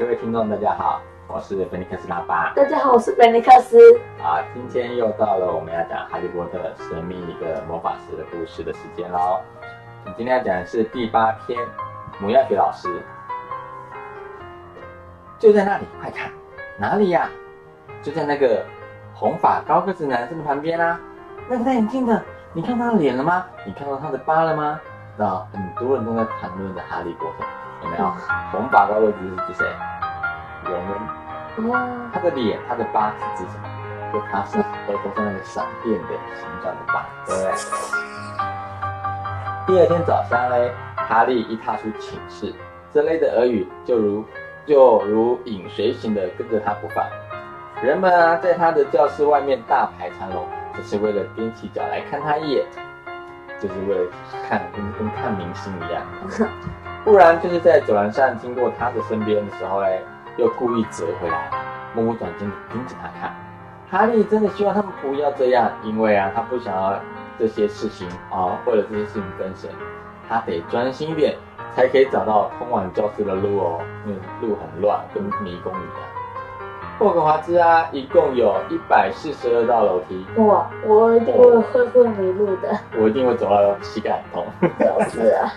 各位听众，大家好，我是本尼克斯拉巴。大家好，我是本尼克斯。啊，今天又到了我们要讲《哈利波特：神秘的魔法师》的故事的时间喽。今天要讲的是第八篇《母药学老师》。就在那里，快看，哪里呀？就在那个红发高个子男生的旁边啊。那个戴眼镜的，你看他的脸了吗？你看到他的疤了吗？那很多人都在谈论着哈利波特，有没有？红发高个子是指谁？我们。哇，他的脸，他的疤是指什么？就他是额头上那个闪电的形状的疤，对不对？第二天早上呢，哈利一踏出寝室，这类的耳语就如就如影随形的跟着他不放。人们啊，在他的教室外面大排长龙，只是为了踮起脚来看他一眼，就是为了看跟跟看明星一样。不然就是在走廊上经过他的身边的时候嘞，又故意折回来，目不转睛地盯着他看。哈利真的希望他们不要这样，因为啊，他不想要这些事情啊，为了这些事情分神，他得专心一点，才可以找到通往教室的路哦。因为路很乱，跟迷宫一样。霍格华兹啊，一共有一百四十二道楼梯，哇，我一定会会会迷路的。我一定会走到膝盖很痛。就 是啊，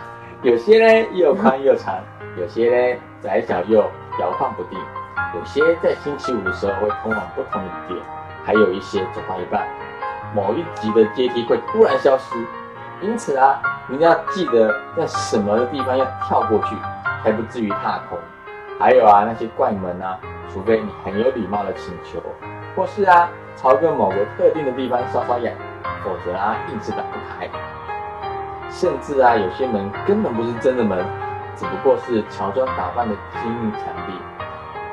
有些呢又宽又长，有些呢窄小又摇晃不定，有些在星期五的时候会通往不同的点，还有一些走到一半，某一级的阶梯会突然消失。因此啊，你要记得在什么地方要跳过去，才不至于踏空。还有啊，那些怪门啊，除非你很有礼貌的请求，或是啊朝着某个特定的地方搔搔痒，否则啊硬是打不开。甚至啊，有些门根本不是真的门，只不过是乔装打扮的精密墙壁。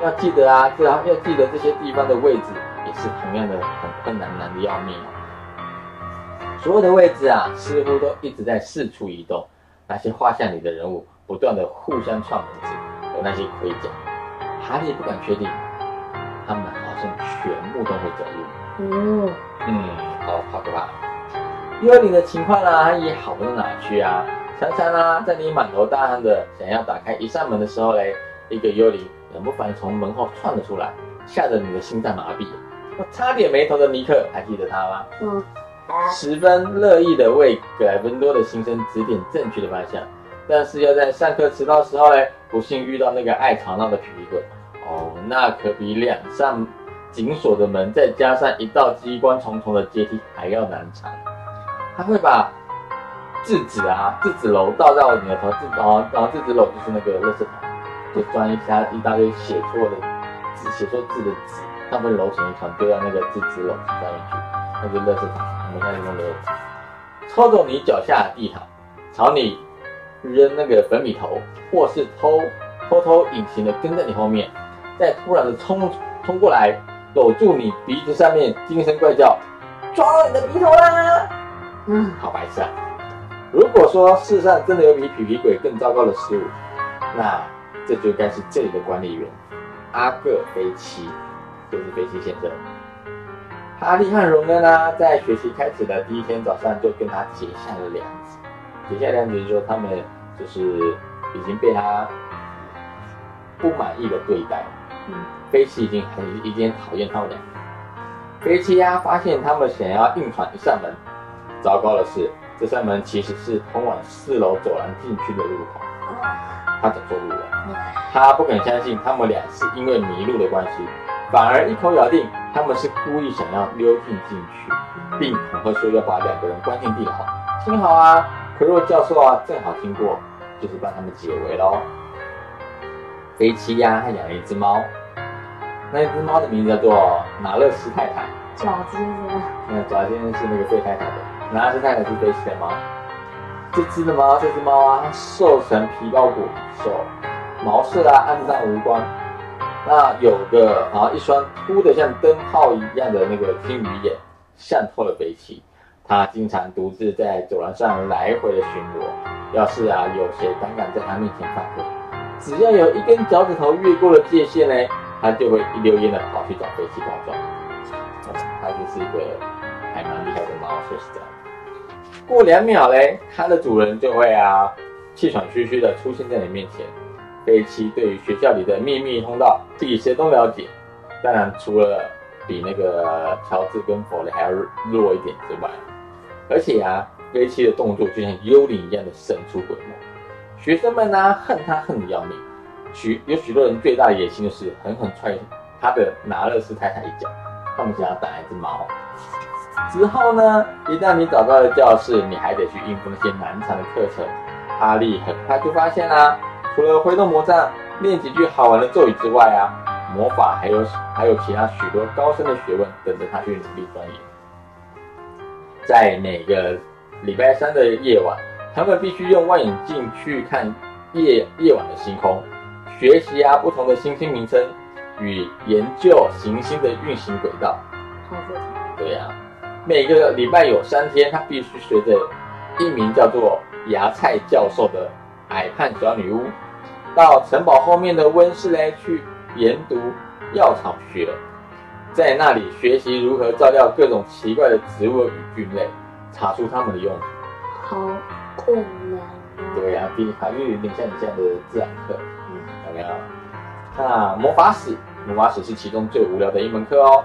要记得啊，这要要记得这些地方的位置也是同样的很困难，难的要命哦。所有的位置啊，似乎都一直在四处移动。那些画像里的人物不断的互相串门子，有那些盔甲，哈利不敢确定，他们好像全部都会走路。嗯，嗯，好好可怕。幽灵的情况呢，也好不到哪去啊。常常啊，在你满头大汗的想要打开一扇门的时候嘞，一个幽灵冷不防从门后窜了出来，吓得你的心脏麻痹。我差点没头的尼克，还记得他吗？嗯，十分乐意的为格莱芬多的新生指点正确的方向，但是要在上课迟到的时候嘞，不幸遇到那个爱吵闹的皮皮鬼，哦，那可比两扇紧锁的门，再加上一道机关重重的阶梯还要难缠。他会把质子啊，质子楼倒到你的头，质然后然后质子楼就是那个垃圾桶，就装一下一大堆写错的字，写错字的纸，他会揉成一团丢到那个质子篓上面去，那就是垃圾桶。我们现在用的抽走你脚下的地毯，朝你扔那个粉笔头，或是偷偷偷隐形的跟在你后面，再突然的冲冲过来，搂住你鼻子上面，惊声怪叫，抓到你的鼻头啦！嗯，好白痴啊！如果说世上真的有比皮皮鬼更糟糕的事物，那这就该是这里的管理员阿克菲奇，就是菲奇先生。哈利和荣恩呢，在学习开始的第一天早上就跟他结下了梁子。结下梁子就是说，他们就是已经被他不满意的对待。嗯，菲奇已经很已经讨厌他们俩。飞奇呀，发现他们想要硬闯一扇门。糟糕的是，这扇门其实是通往四楼走廊进去的入口。他走错路了，他不肯相信他们俩是因为迷路的关系，反而一口咬定他们是故意想要溜进进去，并恐吓说要把两个人关进地牢。幸好啊，奎若教授啊正好经过，就是帮他们解围喽。菲奇呀，他养了一只猫，那只猫的名字叫做拿勒斯太太。爪子是那爪先生是那个费太太的，拿勒斯太太是菲奇的猫。这只的猫，这只猫啊，它瘦成皮包骨瘦，毛色啊暗淡无光。那有个啊一双凸的像灯泡一样的那个金鱼眼，像透了北齐。它经常独自在走廊上来回的巡逻。要是啊有谁胆敢在它面前犯规，只要有一根脚趾头越过了界限呢，它就会一溜烟的跑去找飞机告状。它就是一个还蛮厉害的猫，说实在的。过两秒嘞，它的主人就会啊气喘吁吁的出现在你面前，飞七对于学校里的秘密通道比谁都了解，当然除了比那个乔治跟弗雷还要弱一点之外，而且啊，飞七的动作就像幽灵一样的神出鬼没，学生们呢恨他恨得要命，许有许多人最大的野心就是狠狠踹他的拿勒斯太太一脚，他们想要打一只猫。之后呢，一旦你找到了教室，你还得去应付那些难缠的课程。哈利很快就发现啦、除了挥动魔杖、练几句好玩的咒语之外啊，魔法还有还有其他许多高深的学问等着他去努力钻研。在每个礼拜三的夜晚，他们必须用望远镜去看夜夜晚的星空，学习啊不同的星星名称与研究行星的运行轨道。对呀、每个礼拜有三天，他必须随着一名叫做芽菜教授的矮胖小女巫，到城堡后面的温室嘞去研读药草学，在那里学习如何照料各种奇怪的植物与菌类，查出它们的用途。好困难哦。对呀、第一堂就有点像你这样的自然课，嗯，有没有？那魔法史，魔法史是其中最无聊的一门课哦。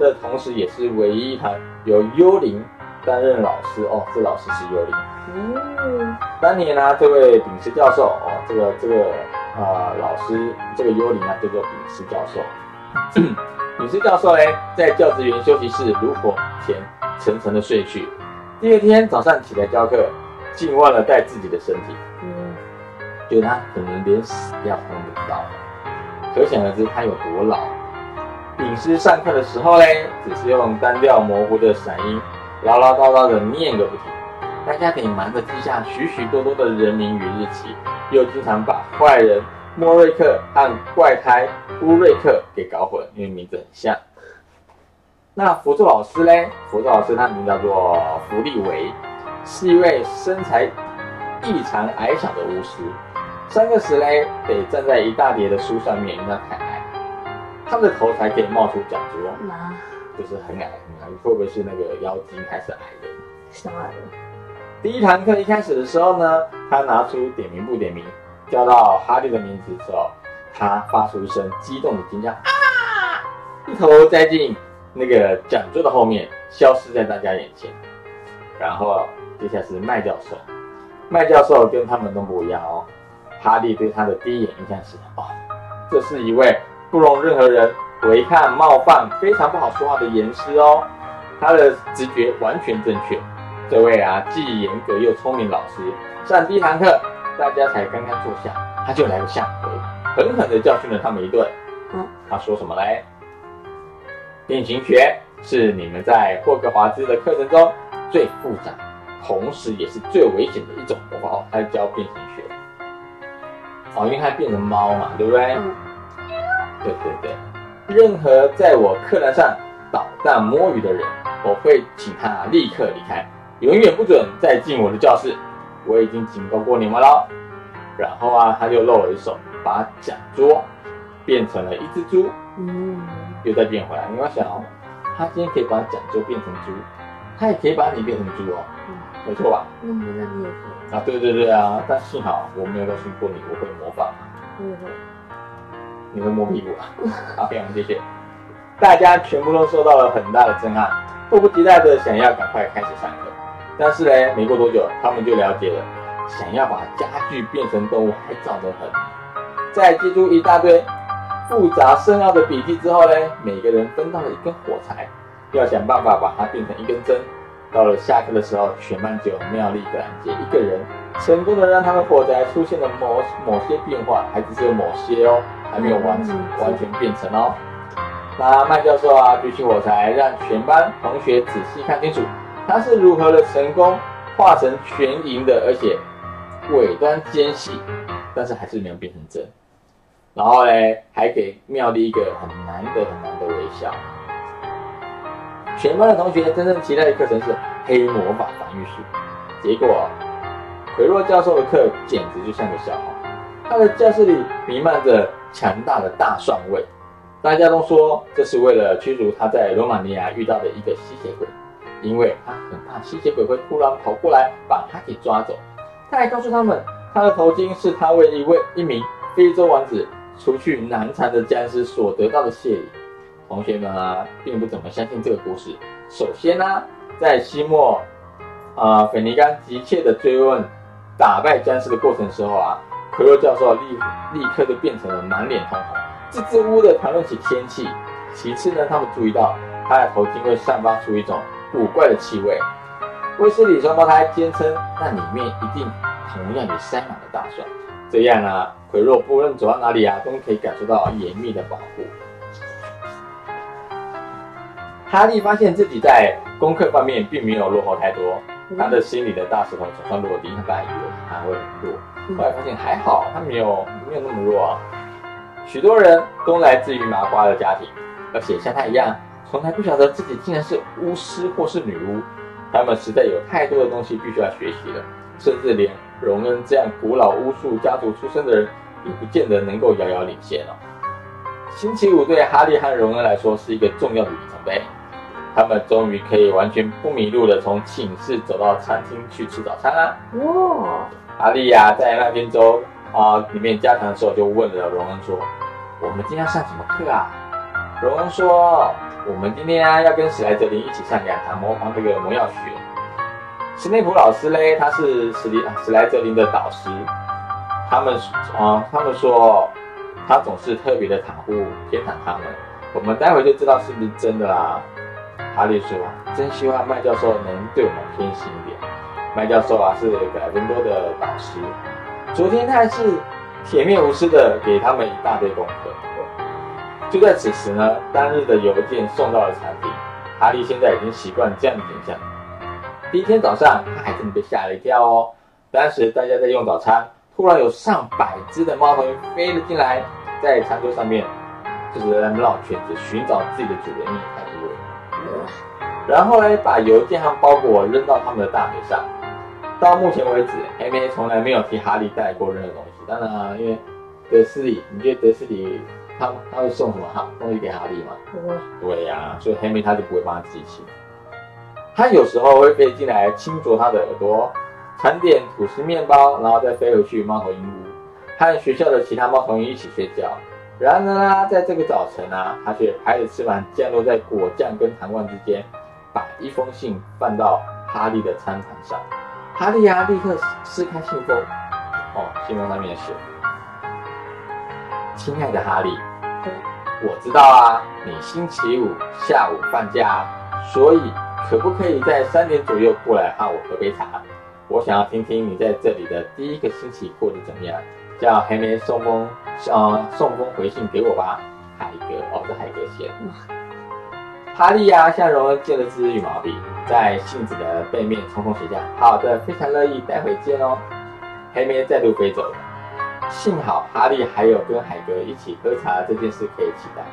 这同时也是唯一一堂由幽灵担任老师哦，这老师是幽灵。嗯，当年呢、这位丙斯教授哦，这个这个呃老师，这个幽灵啊叫做丙斯教授。丙斯教授嘞，在教职员休息室炉火前沉沉的睡去。第二天早上起来教课，竟忘了带自己的身体。嗯，觉得他可能连死掉他都不知道，可想而知他有多老。丙师上课的时候嘞，只是用单调模糊的嗓音唠唠叨叨的念个不停，大家得忙着记下许许多多的人名与日期，又经常把坏人莫瑞克和怪胎乌瑞克给搞混，因为名字很像。那辅助老师嘞，辅助老师他名叫做弗利维，是一位身材异常矮小的巫师。三个时嘞得站在一大叠的书上面，因为他看，他的头才可以冒出脚桌，妈，就是很矮很矮。会不会是那个妖精还是矮的？傻了。第一堂课一开始的时候呢，他拿出点名不点名，叫到哈利的名字之后，他发出一声激动的尖叫啊！一头栽进那个讲桌的后面，消失在大家眼前。然后接下来是麦教授，麦教授跟他们都不一样哦。哈利对他的第一眼印象是哦，这是一位不容任何人违抗、冒犯、非常不好说话的严师哦。他的直觉完全正确。这位啊，既严格又聪明老师，上第一堂课，大家才刚刚坐下，他就来个下回，狠狠地教训了他们一顿。嗯，他说什么嘞？变形学是你们在霍格华兹的课程中最复杂，同时也是最危险的一种哦。他教变形学。哦，因为它变成猫嘛，对不对？嗯，对对对，任何在我课堂上捣蛋摸鱼的人，我会请他立刻离开，永远不准再进我的教室。我已经警告过你们了。然后啊，他就露了一手，把讲桌变成了一只猪，嗯，又再变回来。你要想哦，他今天可以把讲桌变成猪，他也可以把你变成猪哦，嗯，没错吧？那么那你也会，啊，对对对啊，但幸好我没有告诉过你我会模仿。我也会。你会摸屁股啊？好，非常谢谢。大家全部都受到了很大的震撼，迫不及待的想要赶快开始上课。但是呢，没过多久，他们就了解了，想要把家具变成动物还早得很。在记住一大堆复杂深奥的笔记之后呢，每个人分到了一根火柴，要想办法把它变成一根针。到了下课的时候，全班只有妙丽格兰杰一个人成功的让他的火柴出现了某某些变化，还只是有某些哦，还没有完成完全变成哦。那麦教授啊，举起火柴，让全班同学仔细看清楚，他是如何的成功化成全银的，而且尾端尖细，但是还是没有变成针。然后呢，还给妙丽一个很难得很难得微笑。全班的同学真正期待的课程是黑魔法防御术，结果奎若教授的课简直就像个笑话。他的教室里弥漫着强大的大蒜味，大家都说这是为了驱逐他在罗马尼亚遇到的一个吸血鬼，因为他很怕吸血鬼会突然跑过来把他给抓走。他还告诉他们，他的头巾是他为一位一名非洲王子除去难缠的僵尸所得到的谢礼。同学们啊，并不怎么相信这个故事。首先呢、在西莫，啊、斐尼甘急切的追问打败僵尸的过程的时候啊，奎洛教授立立刻就变成了满脸通红，支支吾吾的谈论起天气。其次呢，他们注意到他的头巾会散发出一种古怪的气味。威斯理双胞胎坚称，那里面一定同样也塞满了大蒜。这样啊，奎洛不论走到哪里啊，都可以感受到严密的保护。哈利发现自己在功课方面并没有落后太多，他的心里的大石头总算落地。他本来以为他会很弱，后来发现还好，他没有没有那么弱。许多人都来自于麻瓜的家庭，而且像他一样，从来不晓得自己竟然是巫师或是女巫。他们实在有太多的东西必须要学习了，甚至连荣恩这样古老巫术家族出身的人，也不见得能够遥遥领先哦。星期五对哈利和荣恩来说是一个重要的里程碑，他们终于可以完全不迷路的从寝室走到餐厅去吃早餐啦。哇，哈利呀、在那边州啊里面加强的时候，就问了荣恩说：“我们今天要上什么课啊？”荣恩说：“我们今天啊要跟史莱哲林一起上两堂魔方这个魔药学。史内普老师嘞，他是史莱史莱哲林的导师。他们啊，他们说他总是特别的袒护偏袒他们。我们待会就知道是不是真的啦。”哈利说：“真希望麦教授能对我们偏心一点。”麦教授啊是格莱芬多的。导师，昨天他还是铁面无私的。给他们一大堆功课。就在此时呢，当日的。邮件送到了餐厅，哈利现在已经习惯这样的景象。第一天早上，他还真的。被吓了一跳哦。当时大家在用早餐，突然有上百只的猫头鹰飞了进来，在餐桌上面就是在绕圈子，寻找自己的主人。然后呢，把邮件和包裹扔到他们的大腿上。到目前为止，黑妹从来没有替哈利带过任何东西。当然啊，因为德斯里，你觉得德斯里他他会送什么哈东西给哈利吗？不会，对呀、所以黑妹她就不会帮他记起。他有时候会飞进来轻啄他的耳朵，尝点吐司面包，然后再飞回去猫头鹰屋，和学校的其他猫头鹰一起睡觉。然而呢，在这个早晨啊，他却拍着翅膀降落在果酱跟糖罐之间，把一封信放到哈利的餐盘上。哈利啊，立刻撕开信封，哦，信封上面写：“亲爱的哈利，我知道啊，你星期五下午放假，所以可不可以在三点左右过来和我喝杯茶？我想要听听你在这里的第一个星期过得怎么样。叫黑莓送封，呃，送封回信给我吧。海格，哦，是海格写的。哈利呀、向荣借了支羽毛笔，在信纸的背面匆匆写下：“好的，非常乐意，待会见哦。”黑莓再度飞走了。幸好哈利还有跟海格一起喝茶这件事可以期待，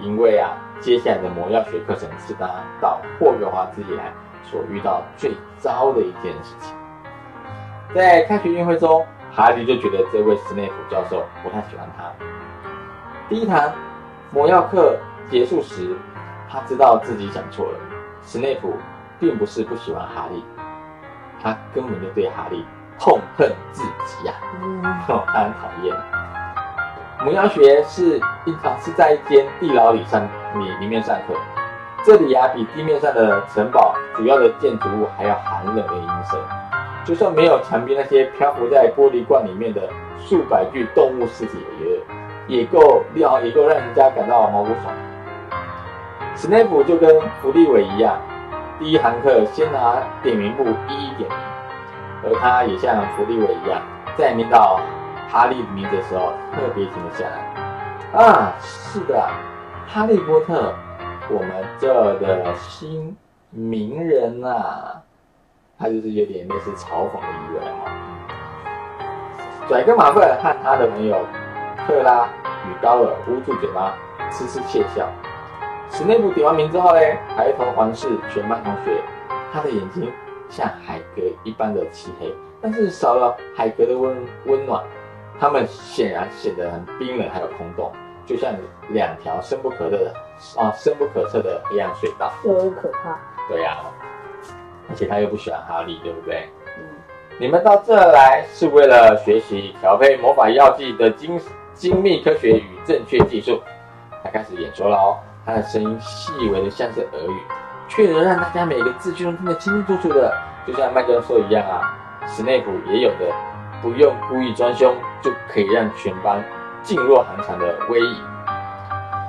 因为啊，接下来的魔药学课程是他到霍格华兹以来所遇到最糟的一件事情。在开学运会中，哈利就觉得这位斯内普教授不太喜欢他。第一堂魔药课结束时，他知道自己讲错了。史内普并不是不喜欢哈利，他根本就对哈利痛恨至极呀、嗯，哦，他很讨厌。魔药学是一堂是在一间地牢里上里里面上课，这里呀、比地面上的城堡主要的建筑物还要寒冷的阴森。就算没有墙边那些漂浮在玻璃罐里面的数百具动物尸体也也够料，也够让人家感到毛骨悚然。史内普就跟弗利伟一样，第一堂课先拿点名簿一一点名，而他也像弗利伟一样，在念到哈利的名字的时候，特别停了下来。啊，是的，哈利波特，我们这的新名人啊，他就是有点类似嘲讽的意味哈。拽哥马粪和他的朋友克拉与高尔捂住嘴巴，痴痴窃笑。史内普点完名之后呢，抬头环视全班同学，他的眼睛像海格一般的漆黑，但是少了海格的温温暖，他们显然显得很冰冷，还有空洞，就像两条深不可测的啊深不可测的黑暗隧道。有点可怕。对呀、而且他又不喜欢哈利，对不对？嗯，你们到这来是为了学习调配魔法药剂的精精密科学与正确技术。他开始演说了哦，他的声音细微的像是耳语，却能让大家每个字句都听得清清楚楚的，就像麦教授一样啊。史内普也有的不用故意装凶就可以让全班噤若寒蝉的威仪。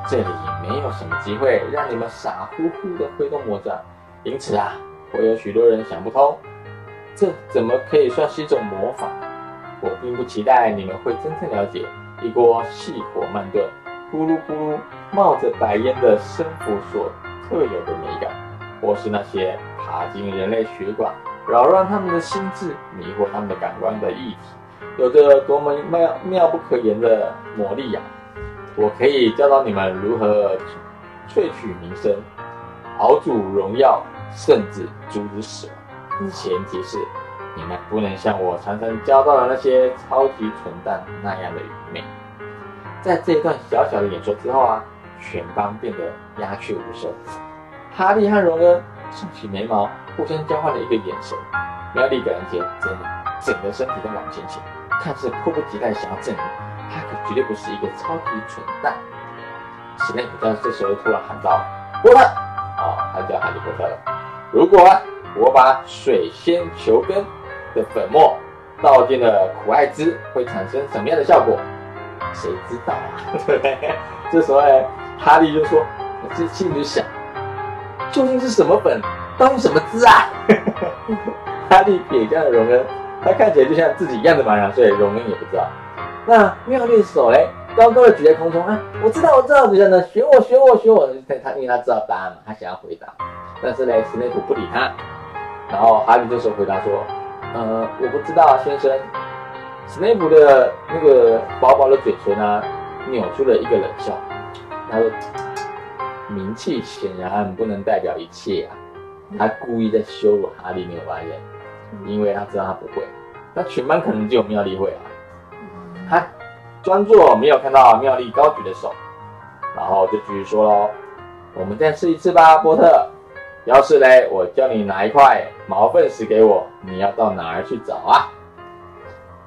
这里没有什么机会让你们傻乎乎的挥动魔杖，因此啊，会有许多人想不通，这怎么可以算是一种魔法？我并不期待你们会真正了解一锅细火慢炖。咕噜咕噜冒着白烟的生符所特有的美感，或是那些爬进人类血管、扰乱他们的心智、迷惑他们的感官的液体，有着多么妙妙不可言的魔力呀！我可以教导你们如何萃取名声、熬煮荣耀，甚至阻止死亡。前提是你们不能像我常常教到的那些超级蠢蛋那样的愚昧。在这一段小小的演说之后啊，全班变得鸦雀无声。哈利和荣恩皱起眉毛，互相交换了一个眼神。妙丽感觉真的整个身体都往前倾，看似迫不及待想要证明他可绝对不是一个超级蠢蛋。史内普在这时候突然喊道：“波特！”啊，他叫哈利波特了。如果我把水仙球根的粉末倒进了苦艾汁，会产生什么样的效果？谁知道啊？对？这时候，哈利就说：“我这心里想，究竟是什么粉，当什么汁啊？” 哈利瞥向了荣恩，他看起来就像自己一样的茫然，所以荣恩也不知道。那妙丽手嘞，高高的举在空中啊！我知道，我知道，就像呢，学我，学我，学我！他他因为他知道答案嘛，他想要回答，但是呢，史内普不理他。然后哈利这时候回答说：“呃，我不知道，先生。”史内普的那个薄薄的嘴唇啊，扭出了一个冷笑。他说：“名气显然不能代表一切啊。”他故意在羞辱哈利，没有发现，因为他知道他不会。那全班可能只有妙丽会啊。他装作没有看到妙丽高举的手，然后就继续说喽：“我们再试一次吧，波特。要是嘞，我叫你拿一块毛粪石给我，你要到哪儿去找啊？”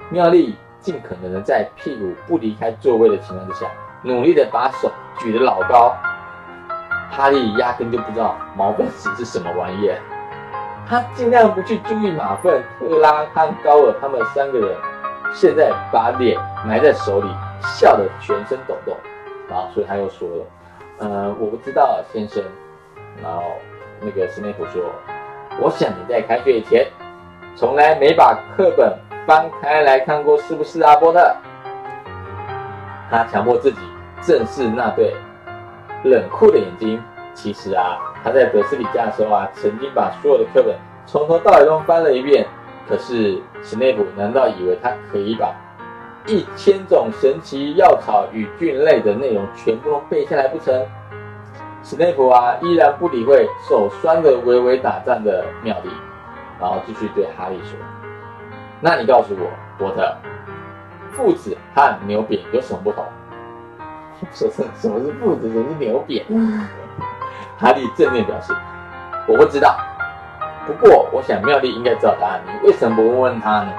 妙丽尽可能的在屁股不离开座位的情况之下，努力的把手举得老高。哈利压根就不知道毛粪石是什么玩意儿，他尽量不去注意马粪、特拉和高尔他们三个人，现在把脸埋在手里，笑得全身抖动。然后，所以他又说了：“呃，我不知道，先生。”然后那个斯内普说：“我想你在开学以前，从来没把课本。”翻开来看过是不是阿，波特？他强迫自己正视那对冷酷的眼睛。其实啊，他在德斯里家的时候啊，曾经把所有的课本从头到尾都翻了一遍。可是史内普难道以为他可以把一千种神奇药草与菌类的内容全部都背下来不成？史内普啊，依然不理会手酸的微微打颤的妙丽，然后继续对哈利说。那你告诉我，波特，父子和牛扁有什么不同？说是什么是父子，什么是牛扁？哈利正面表示，我不知道。不过，我想妙丽应该知道答案。你为什么不问问他呢？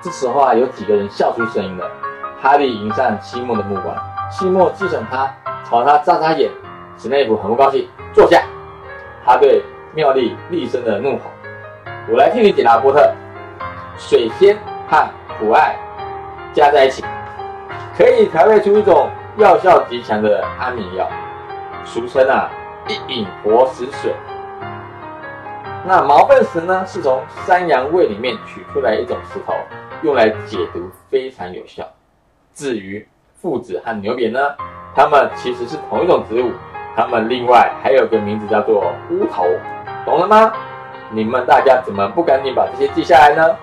这时候啊，有几个人笑出声音了。哈利迎上西莫的目光，西莫击准他，朝他眨眨眼。史内普很不高兴，坐下。他对妙丽厉声的怒吼：“我来替你解答，波特。”水仙和苦艾加在一起，可以调配出一种药效极强的安眠药，俗称啊一饮活死水。那毛粪石呢，是从山羊胃里面取出来一种石头，用来解毒非常有效。至于附子和牛扁呢，它们其实是同一种植物，它们另外还有个名字叫做乌头，懂了吗？你们大家怎么不赶紧把这些记下来呢？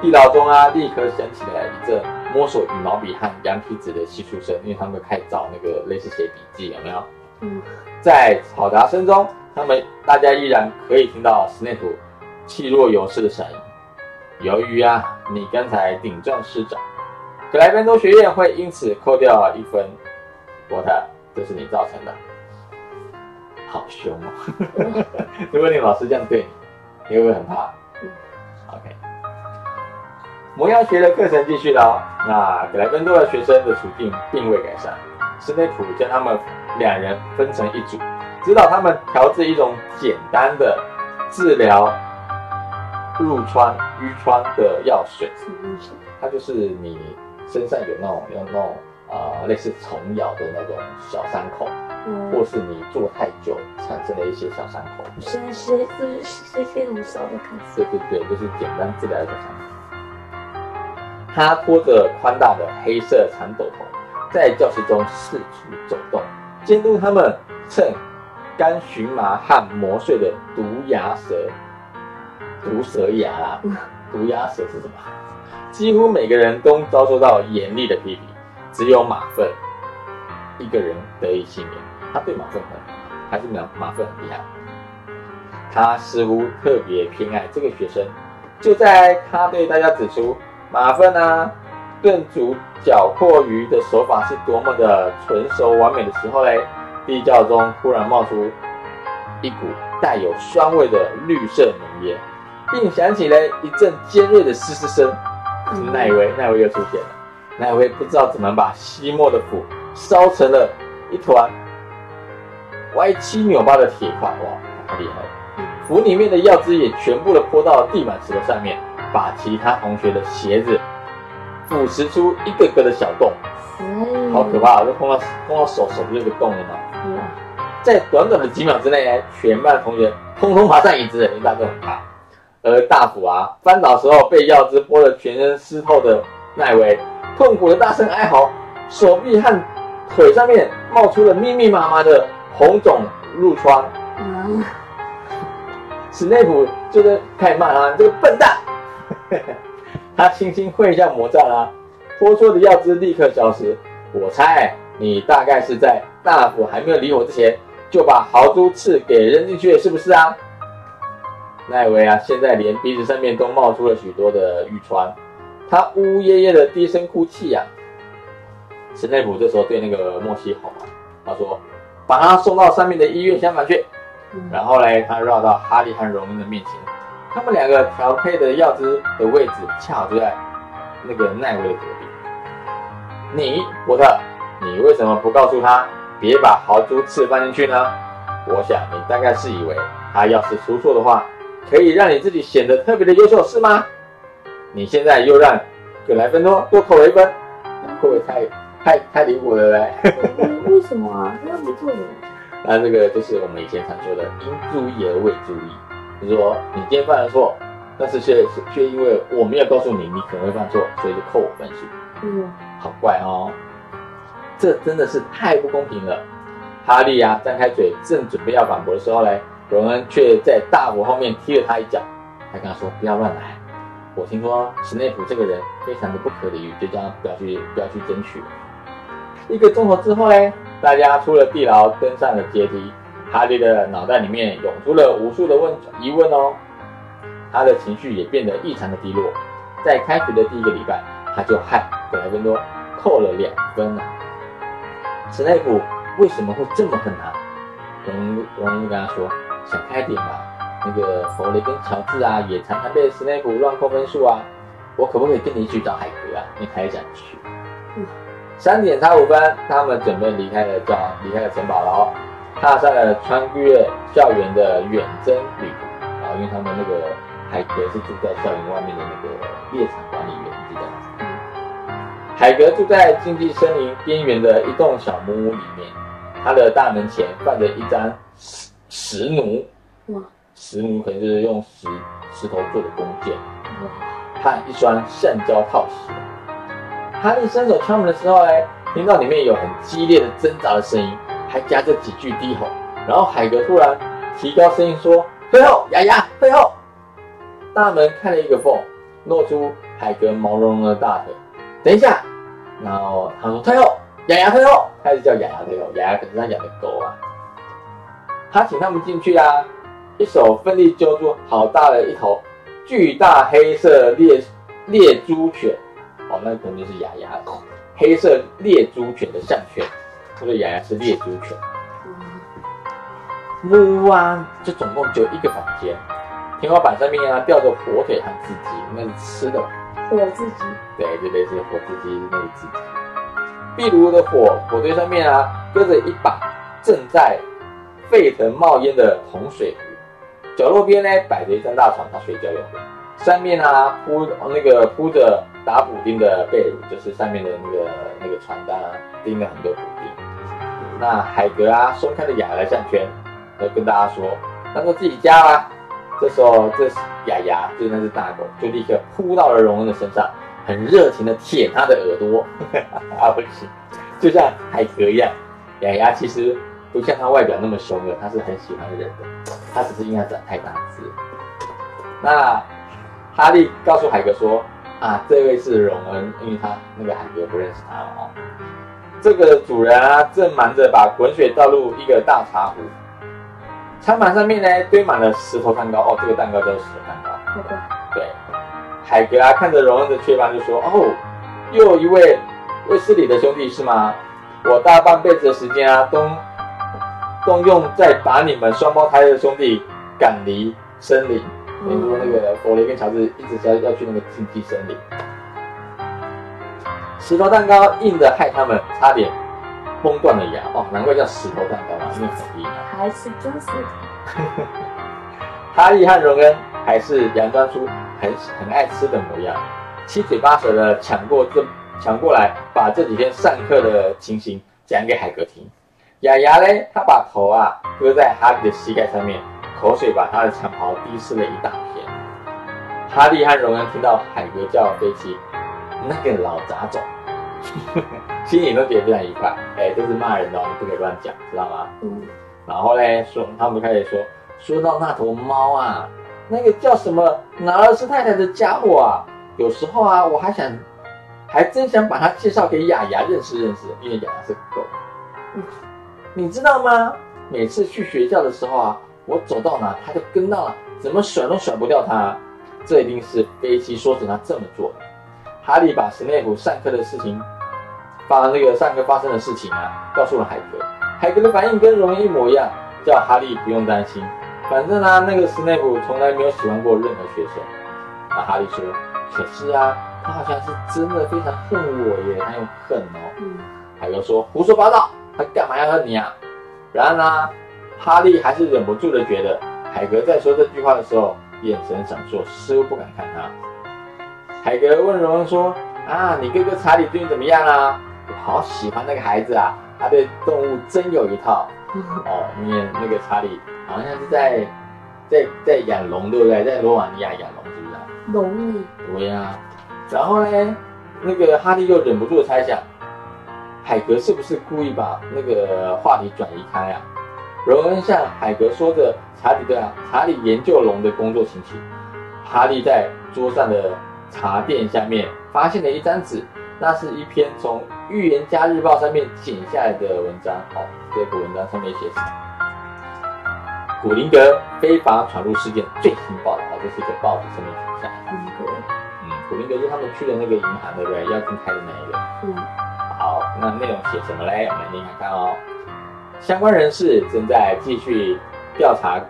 地牢中啊，立刻响起了一阵摸索羽毛笔和羊皮纸的稀疏声，因为他们开始找那个类似写笔记，有没有？嗯，在嘈杂声中，他们大家依然可以听到斯内普气若游丝的声音。由于啊，你刚才顶撞师长，格莱芬多学院会因此扣掉一分。波特，这是你造成的。好凶哦！如果你老师这样对你，你会不会很怕？OK。魔药学的课程继续了哦。那格莱芬多的学生的处境并未改善，斯内普将他们两人分成一组，指导他们调制一种简单的治疗褥疮、瘀疮的药水。它就是你身上有那种有那种呃类似虫咬的那种小伤口，嗯，或是你坐太久产生的一些小伤口。现在是是是非常小的开始。对对对，就是简单治疗的小伤口。他拖着宽大的黑色长斗篷，在教室中四处走动，监督他们趁干荨麻和磨碎的毒牙蛇、毒蛇牙啦、毒牙蛇是什么？几乎每个人都遭受到严厉的批评，只有马粪一个人得以幸免。他对马粪很好，还是马马粪很厉害。他似乎特别偏爱这个学生。就在他对大家指出马粪啊炖煮绞阔鱼的手法是多么的纯熟完美的时候嘞，地窖中突然冒出一股带有酸味的绿色浓烟，并响起了一阵尖锐的嘶嘶声。奈威，奈威又出现了。奈威不知道怎么把西莫的釜烧成了一团歪七扭八的铁块，哇，太厉害了！釜里面的药汁也全部的泼到地板石头上面，把其他同学的鞋子腐蚀出一个个的小洞，嗯好可！怕！就碰到碰到手手不就有个洞了吗？嗯在短短的几秒之内呢，全班同学通通爬上椅子，因为大很怕。而大斧啊，翻倒时候被药汁泼得全身湿透的奈维，痛苦的大声哀嚎，手臂和腿上面冒出了密密麻麻的红肿褥疮。嗯，史内普就是太慢啊，你这个笨蛋！他轻轻挥一下魔杖啊，泼出的药汁立刻消失。我猜你大概是在大斧还没有理我之前，就把豪猪刺给扔进去了，是不是啊？奈维啊，现在连鼻子上面都冒出了许多的玉川，他呜呜咽咽的低声哭泣呀、史内普这时候对那个莫西吼啊，他说：“把他送到上面的医院厢房去。”嗯然后嘞，他绕到哈利和荣恩的面前，他们两个调配的药汁的位置恰好就在那个奈威的隔壁。你，波特，你为什么不告诉他别把豪猪刺放进去呢？我想你大概是以为他要是出错的话，可以让你自己显得特别的优秀，是吗？你现在又让葛莱芬多多扣了一分，会不会太太太离谱了嘞？为为什么啊？他不做的。那这个就是我们以前常说的“应注意而未注意”，就说你今天犯了错，但是却却因为我没有告诉你你可能会犯错，所以就扣我分数，嗯，好怪哦！这真的是太不公平了。哈利啊，张开嘴正准备要反驳的时候嘞，荣恩却在大虎后面踢了他一脚，还跟他说不要乱来。我听说史内普这个人非常的不可理喻，就这样不要去不要去争取。一个钟头之后嘞，大家出了地牢，登上了阶梯。哈利的脑袋里面涌出了无数的问疑问哦，他的情绪也变得异常的低落。在开学的第一个礼拜，他就害格莱芬多扣了两分呢。史内普为什么会这么恨他？荣荣恩就跟他说：“想开点吧，那个弗雷跟乔治啊，也常常被史内普乱扣分数啊。我可不可以跟你一起去找海格啊？你还想去？”嗯三点差五分，他们准备离开了教，离开了城堡了哦，踏上了穿越校园的远征旅途。啊，因为他们那个海格是住在校园外面的那个猎场管理员，这样子。海格住在禁忌森林边缘的一栋小木屋里面，他的大门前放着一张石石奴，哇石奴可能就是用石石头做的弓箭，哇，和一双橡胶套鞋。哈利伸手敲门的时候，哎，听到里面有很激烈的挣扎的声音，还夹着几句低吼。然后海格突然提高声音说：“退后，雅雅，退后！”大门开了一个缝，露出海格毛茸茸的大腿。等一下，然后他说：“退后，雅雅，退后！”开始叫雅雅退后，雅雅可是他养的狗啊。他请他们进去啊，一手奋力揪住好大的一头巨大黑色猎猎猪犬。哦，那可能就是雅雅黑色猎猪犬的项圈，或者雅雅是猎猪犬。木屋啊，就总共只有一个房间，天花板上面啊吊着火腿和字迹，应该是吃的吧。火自己，对，就类似火自己那个自己。壁炉的火火堆上面啊，搁着一把正在沸腾冒烟的红水壶，角落边呢摆着一张大床，他睡觉用的。上面啊铺那个铺着打补丁的被褥，就是上面的那个那个床单啊，钉了很多补丁。那海格啊松开了雅来项圈，跟大家说，当做自己家啦。这时候，这雅雅就是那只大狗，就立刻扑到了荣恩的身上，很热情的舔他的耳朵，啊不行，就像海格一样。雅雅其实不像他外表那么凶恶，他是很喜欢人的，他只是因为长太大只。那哈利告诉海格说：“啊，这位是荣恩，因为他那个海格不认识他哦。这个主人啊，正忙着把滚水倒入一个大茶壶。”餐盘上面呢堆满了石头蛋糕哦，这个蛋糕叫石头蛋糕。好的。对，海格啊看着荣恩的雀斑就说：“哦，又有一位卫斯理的兄弟是吗？我大半辈子的时间啊，都都用在把你们双胞胎的兄弟赶离森林。比如说那个弗雷跟乔治一直要要去那个禁忌森林，石头蛋糕硬的害他们差点。”崩断了牙哦，难怪叫石头蛋糕啊，因为很硬。还是真是。哈利和荣恩还是佯装出很很爱吃的模样，七嘴八舌的抢过这抢过来，把这几天上课的情形讲给海格听。雅雅嘞，他把头啊搁在哈利的膝盖上面，口水把他的长袍滴湿了一大片。哈利和荣恩听到海格叫飞机，那个老杂种。心里都觉得非常愉快，哎，都是骂人的，你不可以乱讲，知道吗？嗯。然后嘞，说他们开始说，说到那头猫啊，那个叫什么拿尔斯太太的家伙啊，有时候啊，我还想，还真想把它介绍给雅雅认识认识，因为雅雅是狗。嗯。你知道吗？每次去学校的时候啊，我走到哪，它就跟到哪，怎么甩都甩不掉它。这一定是飞机说准他这么做的。哈利把史内普上课的事情，把那个上课发生的事情啊，告诉了海格。海格的反应跟荣恩一模一样，叫哈利不用担心。反正啊，那个史内普从来没有喜欢过任何学生。那哈利说：“可是啊，他好像是真的非常恨我耶，他用恨哦。”海格说：“胡说八道，他干嘛要恨你啊？”然而呢，哈利还是忍不住的觉得，海格在说这句话的时候，眼神闪烁，似乎不敢看他。海格问荣恩说：“啊，你哥哥查理最近怎么样啊？我好喜欢那个孩子啊，他对动物真有一套。哦，因为那个查理好像是在在在养龙，对不对？在罗马尼亚养龙，是不是？啊龙里。对呀。然后呢，那个哈利又忍不住猜想，海格是不是故意把那个话题转移开啊？荣恩向海格说着查理的查理研究龙的工作情形。哈利在桌上的。茶店下面发现了一张纸，那是一篇从《预言家日报》上面剪下来的文章。哦，这个文章上面写什么？古林格非法闯入事件最新报道。这是一个报纸上面写下来。古灵阁。嗯，古林格是他们去的那个银行，对不对？要公开的那一个。嗯。好，那内容写什么嘞？我们来念看看哦。相关人士正在继续调查。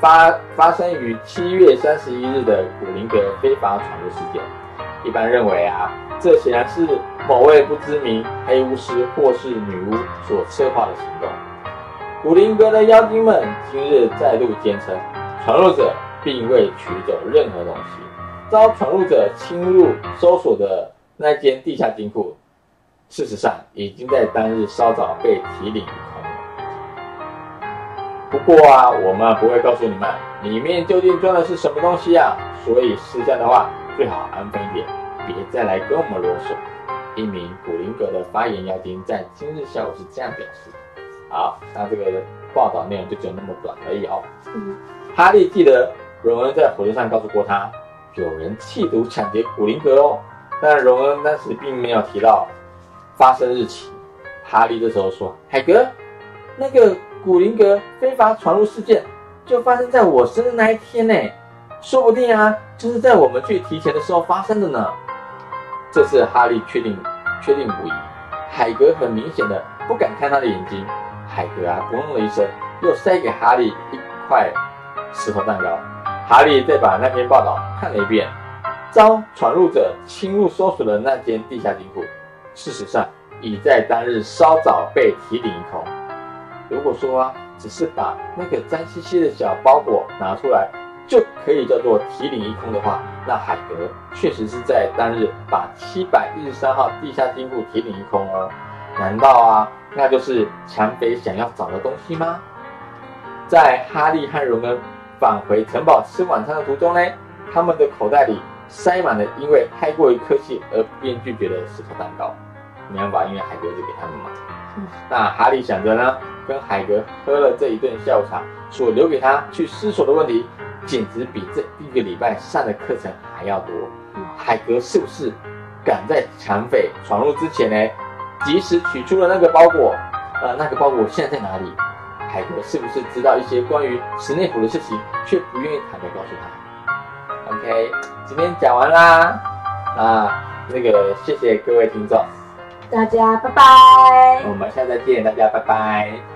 发发生于七月三十一日的古灵阁非法闯入事件，一般认为啊，这显然是某位不知名黑巫师或是女巫所策划的行动。古灵阁的妖精们今日再度坚称，闯入者并未取走任何东西，遭闯入者侵入搜索的那间地下金库，事实上已经在当日稍早被提领。不过啊，我们不会告诉你们里面究竟装的是什么东西啊，所以试驾的话最好安分一点，别再来跟我们啰嗦。一名古灵阁的发言妖精在今日下午是这样表示。好，那这个报道内容就只有那么短而已哦。嗯。哈利记得荣恩在火车上告诉过他，有人企图抢劫古灵阁哦，但荣恩当时并没有提到发生日期。哈利这时候说：“海格，那个。”古灵阁非法闯入事件就发生在我生日那一天呢，说不定啊，就是在我们去提前的时候发生的呢。这次哈利确定确定无疑，海格很明显的不敢看他的眼睛。海格啊，咕哝了一声，又塞给哈利一块石头蛋糕。哈利再把那篇报道看了一遍，遭闯入者侵入搜索的那间地下金库，事实上已在当日稍早被提领一空。如果说啊，只是把那个脏兮兮的小包裹拿出来，就可以叫做提领一空的话，那海格确实是在当日把七百一十三号地下金库提领一空哦。难道啊，那就是强匪想要找的东西吗？在哈利和荣恩返回城堡吃晚餐的途中呢，他们的口袋里塞满了因为太过于客气而不便拒绝的石头蛋糕。没办法，因为海格是给他们嘛。那哈利想着呢，跟海格喝了这一顿下午茶，所留给他去思索的问题，简直比这一个礼拜上的课程还要多。海格是不是赶在抢匪闯入之前呢，及时取出了那个包裹？呃，那个包裹现在在哪里？海格是不是知道一些关于史内普的事情，却不愿意坦白告诉他？OK，今天讲完啦。啊，那个谢谢各位听众，大家拜拜。我们下次再见，大家拜拜。